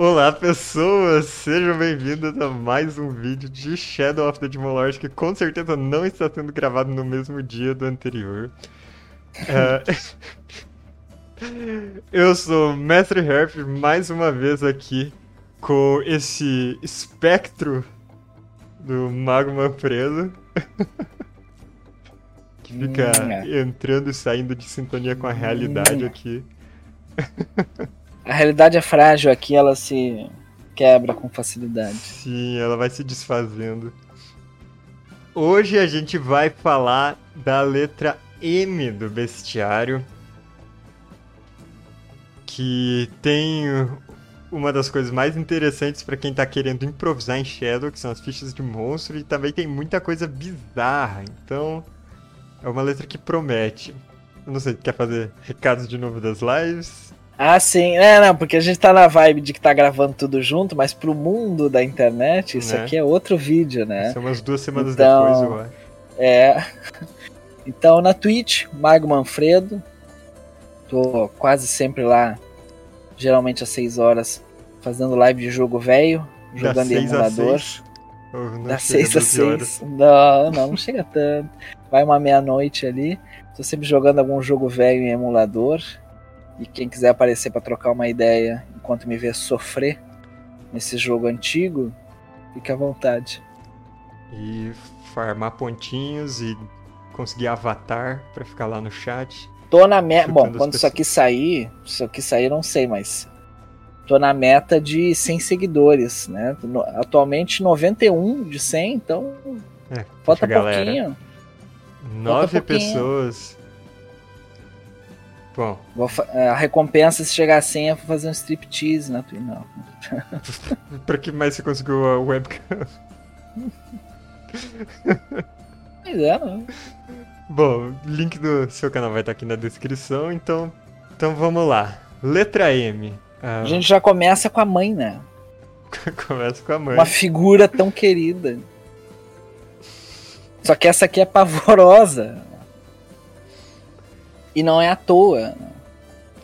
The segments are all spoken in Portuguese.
Olá pessoas, sejam bem-vindos a mais um vídeo de Shadow of the Demon Lord que com certeza não está sendo gravado no mesmo dia do anterior. É, Eu sou o Mestre Herp, mais uma vez aqui com esse espectro do Mago Manfredo que fica entrando e saindo de sintonia com a realidade aqui. A realidade é frágil aqui, ela se quebra com facilidade. Sim, ela vai se desfazendo. Hoje a gente vai falar da letra M do bestiário, que tem uma das coisas mais interessantes para quem tá querendo improvisar em Shadow, que são as fichas de monstro, e também tem muita coisa bizarra, então é uma letra que promete. Eu não sei, quer fazer recados de novo das lives? Ah, sim. É, não, porque a gente tá na vibe de que tá gravando tudo junto, mas pro mundo da internet, isso Né? aqui é outro vídeo, né? São umas duas semanas Então- depois, eu acho. É. Então, na Twitch, Mago Manfredo. Tô quase sempre lá, geralmente às 6 horas, fazendo live de jogo velho, jogando em emulador. não Das chega 6 a 12 horas? 6. Não, não, não chega tanto. Vai uma meia-noite ali. Tô sempre jogando algum jogo velho em emulador. E quem quiser aparecer pra trocar uma ideia enquanto me vê sofrer nesse jogo antigo, fique à vontade. E farmar pontinhos e conseguir avatar pra ficar lá no chat. Tô na meta. Bom, quando isso aqui sair, isso aqui sair eu não sei, mas. Tô na meta de 100 seguidores, né? No- Atualmente 91 de 100, então É, falta a galera. pouquinho. Nove pouquinho. pessoas. Bom, Vou é, a recompensa se chegar a 100 é fazer um striptease na Twitch. Não. pra que mais você conseguiu a webcam? Pois é, não. Bom, link do seu canal vai estar aqui na descrição, então, então vamos lá. Letra M. Ah, A gente já começa com a mãe, né? começa com a mãe. Uma figura tão querida. Só que essa aqui é pavorosa. E não é à toa.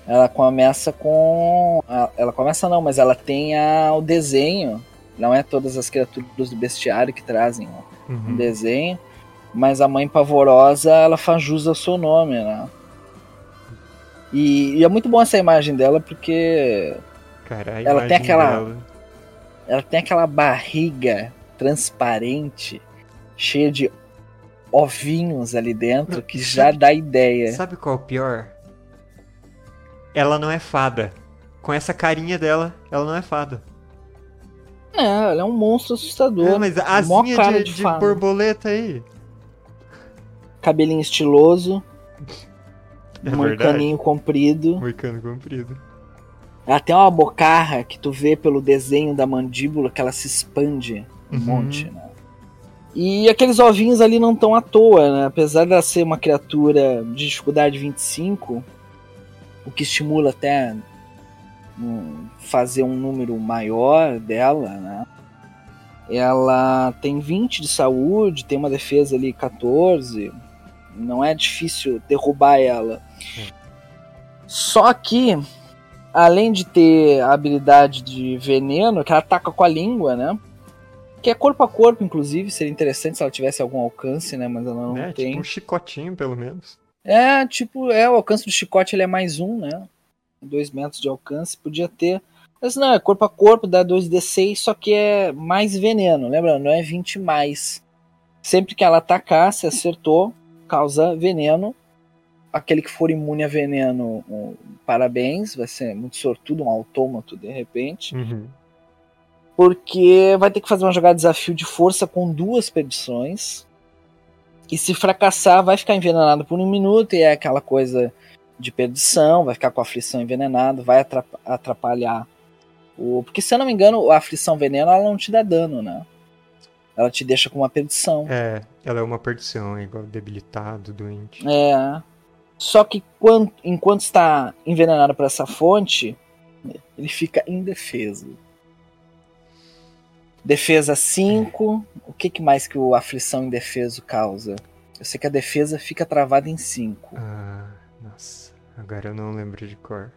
Ela começa com. Ela começa não, mas ela tem a- o desenho. Não é todas as criaturas do bestiário que trazem ó, um Uhum. desenho. Mas a mãe pavorosa, ela faz jus ao seu nome, né? E, e é muito bom essa imagem dela porque Cara, ela tem aquela- dela. ela tem aquela barriga transparente, cheia de ovinhos ali dentro, que já dá ideia. Sabe qual é o pior? Ela não é fada. Com essa carinha dela, ela não é fada. É, ela é um monstro assustador. É, mas a asinha de, de de borboleta aí. Cabelinho estiloso, É um verdade. caninho comprido. Moicano comprido. Ela tem uma bocarra que tu vê pelo desenho da mandíbula que ela se expande um Uhum. monte, né? E aqueles ovinhos ali não estão à toa, né? Apesar dela ser uma criatura de dificuldade 25, o que estimula até fazer um número maior dela, né? Ela tem 20 de saúde, tem uma defesa ali 14. Não é difícil derrubar ela. Só que, além de ter a habilidade de veneno, que ela ataca com a língua, né? Que é corpo a corpo, inclusive, seria interessante se ela tivesse algum alcance, né? Mas ela não né? tem. Tipo um chicotinho, pelo menos. É, tipo, é, o alcance do chicote ele é mais um, né? Dois metros de alcance, podia ter. Mas não, é corpo a corpo, dá 2d6, só que é mais veneno, lembra? Não é 20 mais. Sempre que ela atacar, se acertou, causa veneno. Aquele que for imune a veneno, um, parabéns, vai ser muito sortudo, um autômato de repente. Uhum. Porque vai ter que fazer uma jogada de desafio de força com duas perdições. E se fracassar, vai ficar envenenado por um minuto. E é aquela coisa de perdição, vai ficar com a aflição envenenada, vai atrap- atrapalhar o. Porque se eu não me engano, a aflição veneno ela não te dá dano, né? Ela te deixa com uma perdição. É, ela é uma perdição, é igual debilitado, doente. É. Só que quan- enquanto está envenenado por essa fonte, ele fica indefeso. Defesa 5. O que, que mais que o aflição indefeso causa? Eu sei que a defesa fica travada em 5. Ah, nossa, agora eu não lembro de cor.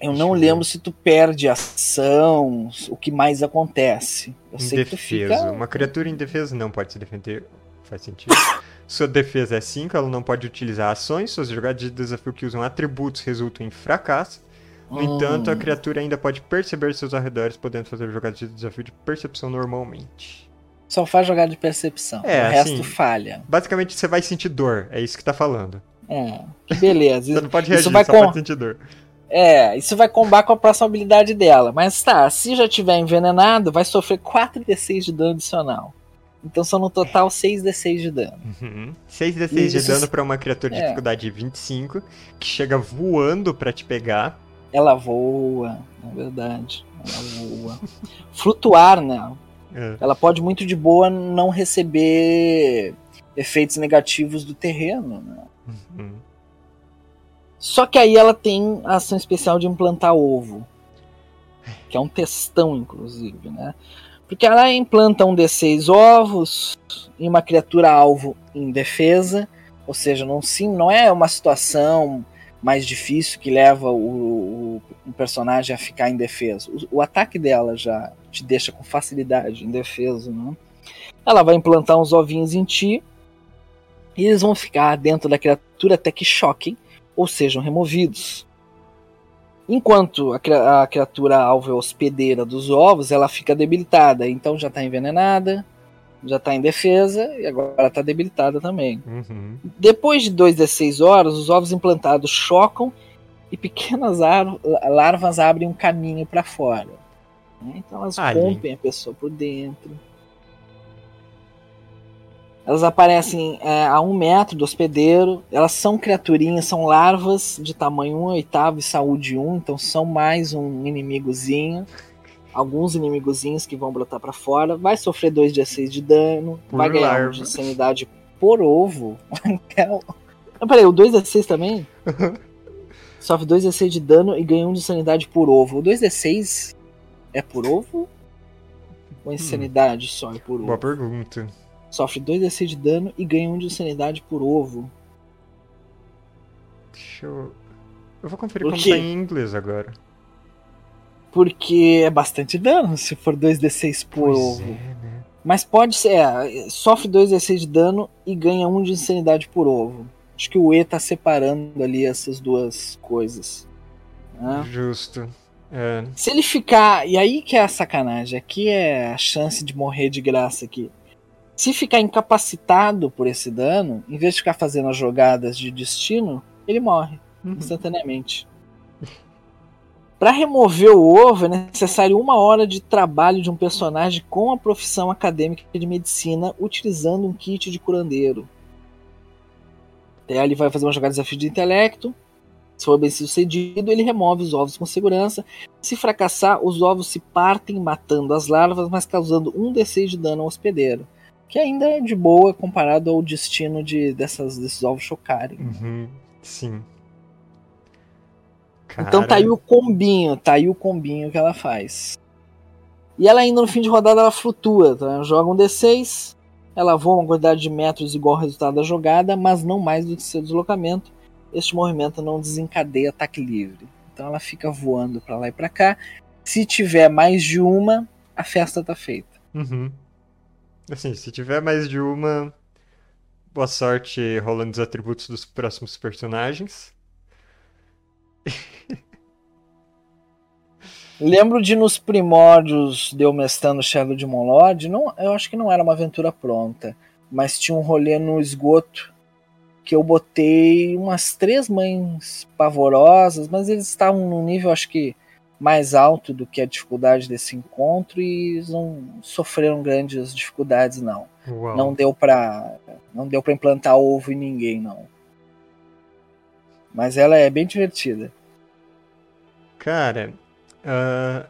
Eu não lembro se tu perde ação, o que mais acontece. Eu sei indefeso. que tu fica... Uma criatura indefesa não pode se defender. Faz sentido. Sua defesa é 5, ela não pode utilizar ações. Suas jogadas de desafio que usam atributos resultam em fracasso. No Hum. entanto, a criatura ainda pode perceber seus arredores, podendo fazer jogadas de desafio de percepção normalmente. Só faz jogada de percepção. É, o resto assim- falha. Basicamente, você vai sentir dor, é isso que tá falando. É, beleza. Você não pode reagir, isso vai só com... pode sentir dor. É, isso vai combar com a próxima habilidade dela. Mas tá, se já tiver envenenado, vai sofrer 4d6 de dano adicional. Então são no total 6d6 de dano. Uhum. 6d6 de dano pra uma criatura de É. dificuldade 25, que chega voando pra te pegar. Ela voa, é verdade. Ela voa. Flutuar, né? É. Ela pode muito de boa não receber efeitos negativos do terreno, né? Uhum. Só que aí ela tem a ação especial de implantar ovo. Que é um testão, inclusive, né? Porque ela implanta um D6 ovos em uma criatura alvo em defesa. Ou seja, não, sim, não é uma situação mais difícil que leva o, o, o personagem a ficar indefeso. O, o ataque dela já te deixa com facilidade indefeso, né? Ela vai implantar uns ovinhos em ti. E eles vão ficar dentro da criatura até que choquem ou sejam removidos. Enquanto a, a criatura alvo é hospedeira dos ovos, ela fica debilitada, então já está envenenada, já está indefesa e agora está debilitada também. Uhum. Depois de 2d6 horas, os ovos implantados chocam e pequenas ar- larvas abrem um caminho para fora. né? Então elas Alien. rompem a pessoa por dentro. Elas aparecem é, a um metro do hospedeiro. Elas são criaturinhas, são larvas de tamanho 1 oitavo e saúde 1, então são mais um inimigozinho. Alguns inimigozinhos que vão brotar para fora. Vai sofrer 2d6 de dano. Por vai ganhar um larva. de sanidade por ovo. Não, peraí, o 2d6 também? Sofre 2d6 de dano e ganha um de sanidade por ovo. O 2d6 é por ovo? Ou é insanidade só é por ovo? Boa pergunta. Sofre 2d6 de dano e ganha um de sanidade por ovo. Deixa eu. Eu vou conferir como tá em inglês agora. Porque é bastante dano se for 2d6 por ovo. é, né? Mas pode ser, é, sofre 2d6 de dano e ganha um de insanidade por ovo. Acho que o E tá separando ali essas duas coisas. né? Justo. É. Se ele ficar. E aí que é a sacanagem. Aqui é a chance de morrer de graça aqui. Se ficar incapacitado por esse dano, em vez de ficar fazendo as jogadas de destino, ele morre Uhum. instantaneamente. Para remover o ovo é necessário uma hora de trabalho de um personagem com a profissão acadêmica de medicina utilizando um kit de curandeiro. Até ele vai fazer uma jogada de desafio de intelecto. Se for bem sucedido, ele remove os ovos com segurança. Se fracassar, os ovos se partem matando as larvas, mas causando um D6 de dano ao hospedeiro. Que ainda é de boa comparado ao destino de dessas, desses ovos chocarem. Uhum. Sim. Então tá aí o combinho, tá aí o combinho que ela faz. E ela ainda no fim de rodada ela flutua, tá? Ela joga um D6, ela voa uma quantidade de metros igual ao resultado da jogada, mas não mais do que seu deslocamento. Este movimento não desencadeia ataque livre. Então ela fica voando pra lá e pra cá. Se tiver mais de uma, a festa tá feita. Uhum. Assim, se tiver mais de uma, boa sorte rolando os atributos dos próximos personagens. Lembro de nos primórdios de eu mestrando Shadow de Monlord, não, eu acho que não era uma aventura pronta, mas tinha um rolê no esgoto que eu botei umas três mães pavorosas, mas eles estavam num nível acho que mais alto do que a dificuldade desse encontro e eles não sofreram grandes dificuldades não. Uau. Não deu pra não deu para implantar ovo em ninguém não. Mas ela é bem divertida. Cara, ah,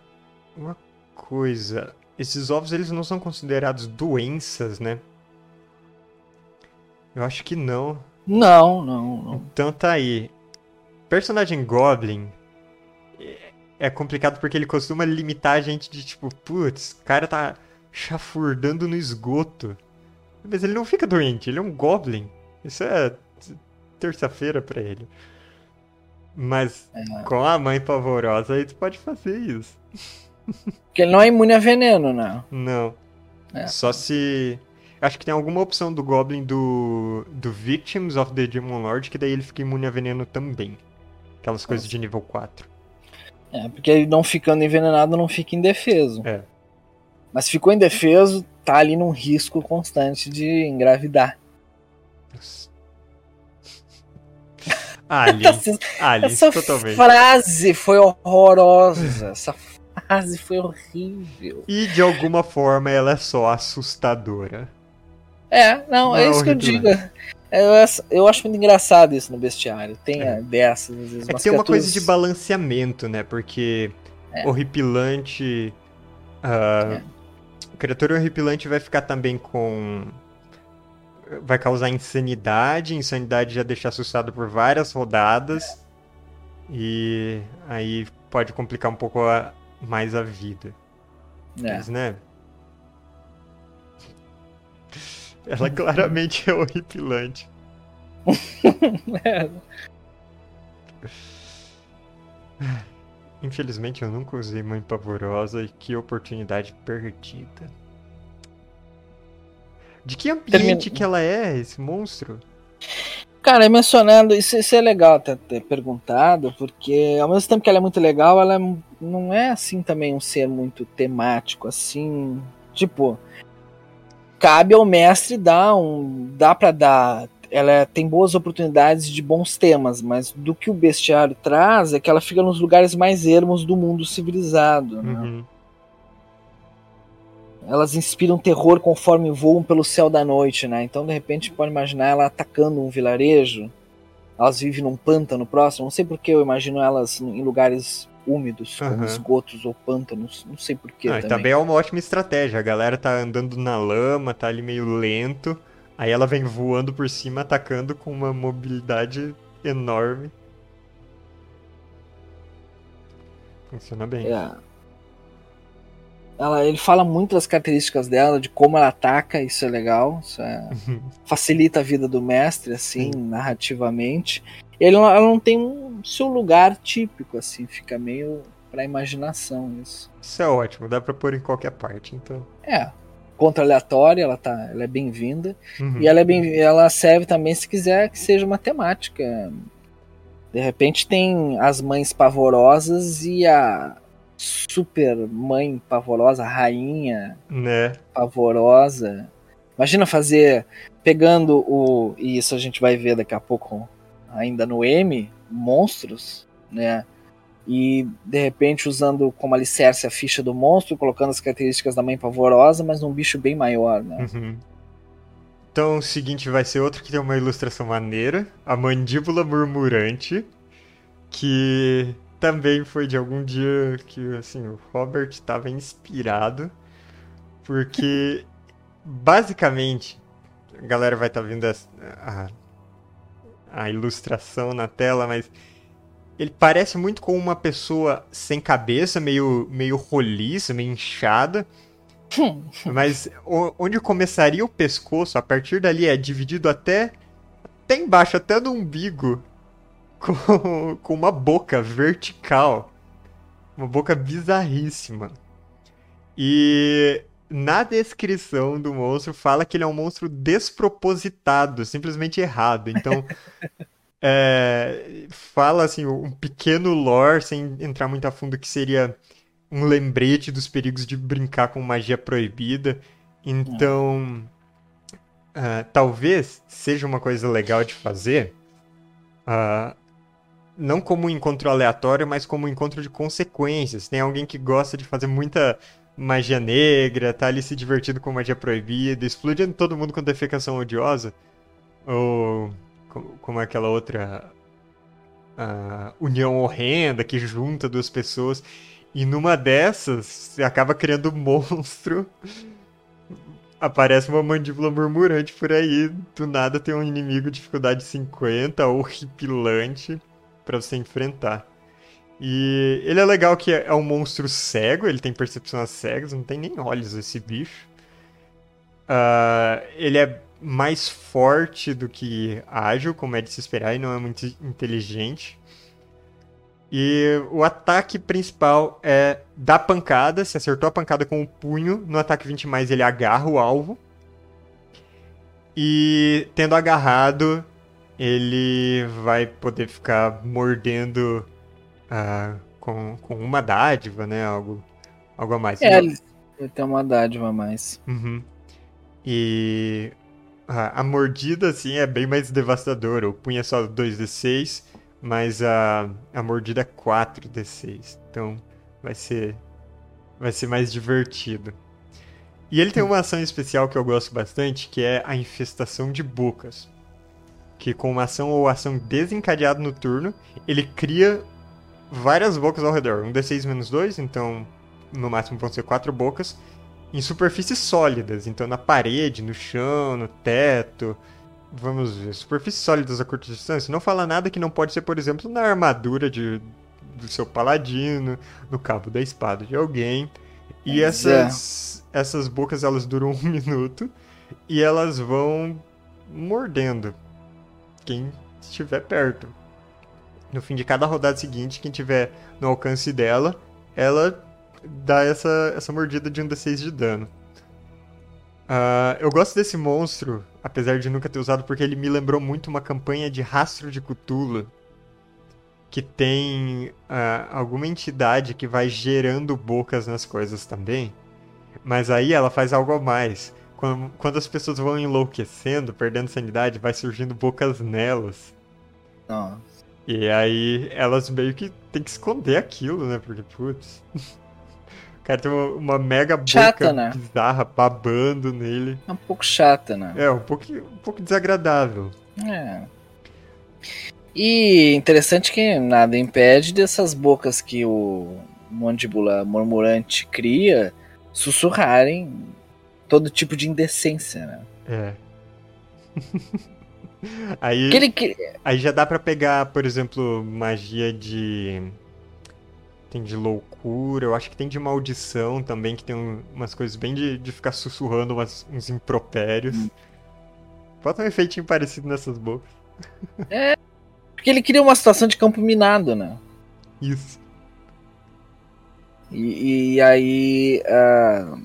uma coisa. Esses ovos eles não são considerados doenças, né? Eu acho que não. Não, não, não. Então tá aí. Personagem Goblin é- é complicado porque ele costuma limitar a gente de tipo, putz, o cara tá chafurdando no esgoto. Mas ele não fica doente, ele é um Goblin. Isso é terça-feira pra ele. Mas É. com a mãe pavorosa aí tu pode fazer isso. Porque ele não é imune a veneno, né? Não. É. Só se. Acho que tem alguma opção do Goblin do, do Victims of the Demon Lord que daí ele fica imune a veneno também. Aquelas coisas de nível 4. É, porque ele não ficando envenenado não fica indefeso. É. Mas se ficou indefeso, tá ali num risco constante de engravidar. Nossa. Aliens. Essa, essa totalmente. frase foi horrorosa. Essa frase foi horrível. E de alguma forma ela é só assustadora. É, não, Não, é isso que eu digo. Eu, eu acho muito engraçado isso no bestiário. Tem É. é. dessas, às vezes. É que tem uma coisa de balanceamento, né? Porque É. horripilante. ah, Criatura horripilante vai ficar também com. Vai causar insanidade. Insanidade já deixa assustado por várias rodadas. E aí pode complicar um pouco a- mais a vida. É. Mas, né? Ela claramente é horripilante. É. Infelizmente eu nunca usei Mãe Pavorosa e que oportunidade perdida. De que ambiente Termina- que ela é, esse monstro? Cara, é mencionando, isso, isso é legal ter, ter perguntado, porque ao mesmo tempo que ela é muito legal, ela é- não é assim também um ser muito temático, assim. Tipo, cabe ao mestre dar um. dá pra dar. Ela tem boas oportunidades de bons temas, mas do que o bestiário traz é que ela fica nos lugares mais ermos do mundo civilizado. Né? Uhum. Elas inspiram terror conforme voam pelo céu da noite, né? Então, de repente, pode imaginar ela atacando um vilarejo. Elas vivem num pântano próximo. Não sei porque eu imagino elas em lugares úmidos, como Aham. esgotos ou pântanos. Não sei porquê Ah, também. também é uma ótima estratégia. A galera tá andando na lama, tá ali meio lento. Aí ela vem voando por cima, atacando com uma mobilidade enorme. Funciona bem. É. Ela, ele fala muito das características dela, de como ela ataca, isso é legal. Isso é- facilita a vida do mestre, assim, narrativamente. Ele, ela não tem um seu lugar típico, assim, fica meio pra imaginação isso. Isso é ótimo, dá pra pôr em qualquer parte, então. É. Contra aleatória, ela, tá, ela é bem-vinda. Uhum. E ela, é bem, ela serve também se quiser que seja uma temática. De repente tem as mães pavorosas e a super mãe pavorosa, rainha Né? pavorosa. Imagina fazer, pegando o. E isso a gente vai ver daqui a pouco, ainda no M, monstros, né? E de repente usando como alicerce a ficha do monstro, colocando as características da mãe pavorosa, mas num bicho bem maior, né? Uhum. Então o seguinte vai ser outro que tem uma ilustração maneira, a mandíbula murmurante, que também foi de algum dia que assim, o Robert estava inspirado, porque basicamente a galera vai estar vendo as- a, a ilustração na tela, mas ele parece muito com uma pessoa sem cabeça, meio, meio roliça, meio inchada. Mas onde começaria o pescoço, a partir dali é dividido até, até embaixo, até no umbigo, com, com uma boca vertical. Uma boca bizarríssima. E na descrição do monstro fala que ele é um monstro despropositado, simplesmente errado. Então, é, fala assim, um pequeno lore, sem entrar muito a fundo, que seria um lembrete dos perigos de brincar com magia proibida. Então, ah, talvez seja uma coisa legal de fazer, ah, não como um encontro aleatório, mas como um encontro de consequências. Tem alguém que gosta de fazer muita magia negra, tá ali se divertindo com magia proibida, explodindo todo mundo com defecação odiosa, ou co- como aquela outra união horrenda que junta duas pessoas. E numa dessas, você acaba criando um monstro. Aparece uma mandíbula murmurante por aí. Do nada tem um inimigo de dificuldade 50, horripilante, pra você enfrentar. E ele é legal que é um monstro cego, ele tem percepção às cegas, não tem nem olhos esse bicho. Ah, ele é mais forte do que ágil, como é de se esperar, e não é muito inteligente. E o ataque principal é dar pancada. Se acertou a pancada com o punho, no ataque 20 mais ele agarra o alvo. E tendo agarrado, ele vai poder ficar mordendo uh, com, com uma dádiva, né? Algo, algo a mais. É, ele tem uma dádiva a mais. Uhum. E a, a, mordida, assim, é bem mais devastadora. O punho é só 2d6, mas a, a mordida é 4d6. Então vai ser, vai ser mais divertido. E ele tem uma ação especial que eu gosto bastante, que é a infestação de bocas. Que com uma ação ou ação desencadeada no turno, ele cria várias bocas ao redor. Um D6 menos 2, então no máximo vão ser quatro bocas em superfícies sólidas, então na parede, no chão, no teto. Vamos ver, superfícies sólidas a curta distância. Não fala nada que não pode ser, por exemplo, na armadura de, do seu paladino, no cabo da espada de alguém. E é. essas, essas bocas elas duram um minuto e elas vão mordendo quem estiver perto. No fim de cada rodada seguinte, quem tiver no alcance dela, ela dá essa, essa mordida de um D6 de dano. Uh, eu gosto desse monstro, apesar de nunca ter usado, porque ele me lembrou muito uma campanha de rastro de Cthulhu. Que tem uh, alguma entidade que vai gerando bocas nas coisas também. Mas aí ela faz algo a mais. Quando, as pessoas vão enlouquecendo, perdendo sanidade, vai surgindo bocas nelas. Nossa. E aí elas meio que tem que esconder aquilo, né? Porque, putz. cara tem uma, uma mega boca chata, né? bizarra babando nele. É um pouco chata, né? É, um pouco, um pouco desagradável. É. E interessante que nada impede dessas bocas que o mandíbula murmurante cria sussurrarem todo tipo de indecência, né? É. aí, ele... aí já dá para pegar, por exemplo, magia de tem de loucura, eu acho que tem de maldição também, que tem um, umas coisas bem de, de ficar sussurrando umas, uns impropérios. Hum. Bota um efeitinho parecido nessas bocas. É, porque ele cria uma situação de campo minado, né? Isso. E, e aí, uh,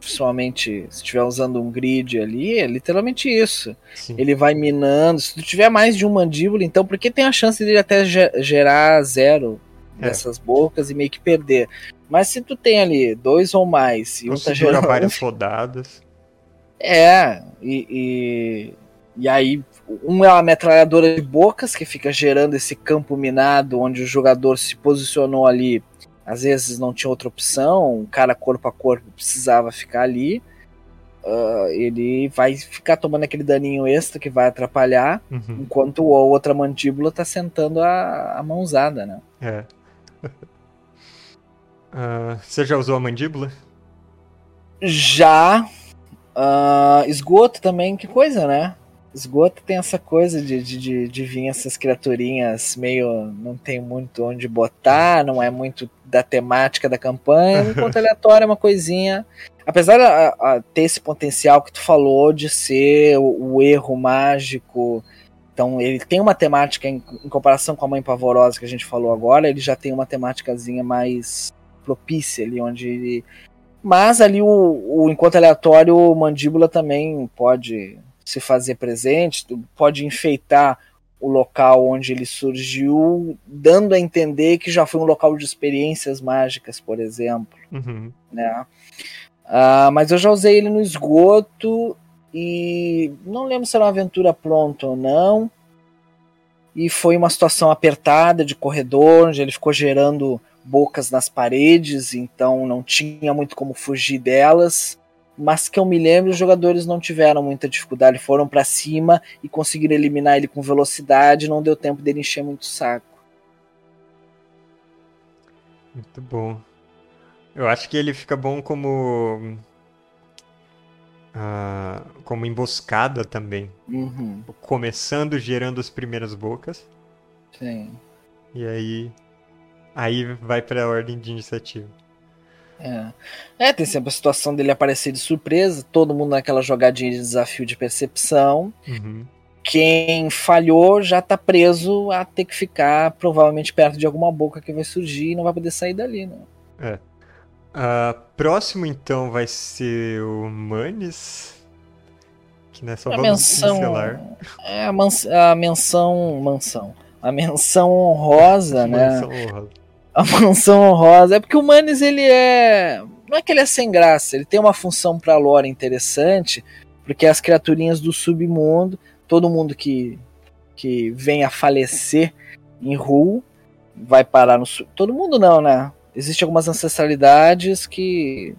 principalmente se estiver usando um grid ali, é literalmente isso. Sim. Ele vai minando. Se tu tiver mais de um mandíbula, então, porque tem a chance dele até gerar zero é. dessas bocas e meio que perder. Mas se tu tem ali dois ou mais e um tá gerando várias rodadas. É, e, e, e aí um é uma metralhadora de bocas que fica gerando esse campo minado onde o jogador se posicionou ali. Às vezes não tinha outra opção, o cara corpo a corpo precisava ficar ali. Uh, ele vai ficar tomando aquele daninho extra que vai atrapalhar, uhum. enquanto a outra mandíbula tá sentando a, a mãozada, né? É uh, você já usou a mandíbula? Já. Uh, esgoto também, que coisa, né? Esgoto tem essa coisa de, de, de, de, vir essas criaturinhas meio. não tem muito onde botar, não é muito da temática da campanha, enquanto aleatório é uma coisinha. Apesar de ter esse potencial que tu falou de ser o, o erro mágico então ele tem uma temática em, em, comparação com a Mãe Pavorosa que a gente falou agora, ele já tem uma temáticazinha mais propícia ali, onde ele... Mas ali o, o enquanto aleatório, o mandíbula também pode se fazer presente, pode enfeitar o local onde ele surgiu, dando a entender que já foi um local de experiências mágicas, por exemplo. Uhum. Né? Uh, mas eu já usei ele no esgoto e não lembro se era uma aventura pronta ou não. E foi uma situação apertada de corredor, onde ele ficou gerando bocas nas paredes, então não tinha muito como fugir delas. Mas que eu me lembro, os jogadores não tiveram muita dificuldade, foram para cima e conseguiram eliminar ele com velocidade, não deu tempo dele encher muito o saco. Muito bom. Eu acho que ele fica bom como uh, como emboscada também. Uhum. Começando gerando as primeiras bocas. Sim. E aí. Aí vai pra ordem de iniciativa. É. é, tem sempre a situação dele aparecer de surpresa, todo mundo naquela jogadinha de desafio de percepção. Uhum. quem falhou já tá preso a ter que ficar provavelmente perto de alguma boca que vai surgir e não vai poder sair dali, né? É. Uh, próximo então vai ser o Manes. Que não é só a menção, É a, a menção. Mansão. A menção honrosa, né? Honrosa. A mansão honrosa. É porque o Manes ele é. Não é que ele é sem graça, ele tem uma função pra lore interessante, porque as criaturinhas do submundo todo mundo que, que vem a falecer em Ru vai parar no. Todo mundo não, né? Existem algumas ancestralidades que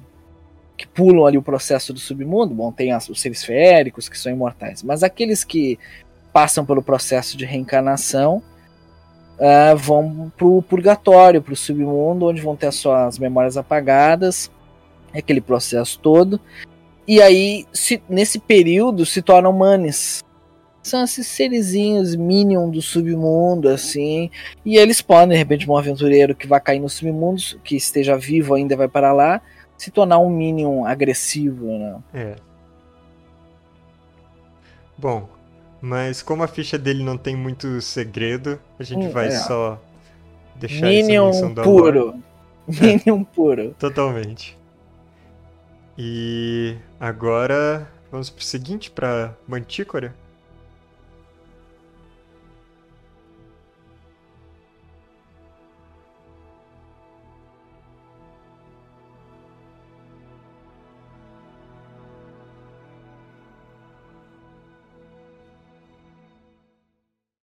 que pulam ali o processo do submundo. Bom, tem as, os seres féricos que são imortais, mas aqueles que passam pelo processo de reencarnação uh, vão pro purgatório, pro submundo, onde vão ter as suas memórias apagadas, aquele processo todo. E aí, se, nesse período, se tornam manes, são esses serizinhos minion do submundo, assim. E eles podem, de repente, um aventureiro que vai cair no submundo, que esteja vivo ainda vai para lá, se tornar um minion agressivo, né? É. Bom, mas como a ficha dele não tem muito segredo, a gente hum, vai é. só deixar Minion puro. Minion puro. Totalmente. E agora vamos pro seguinte, pra Mantícora.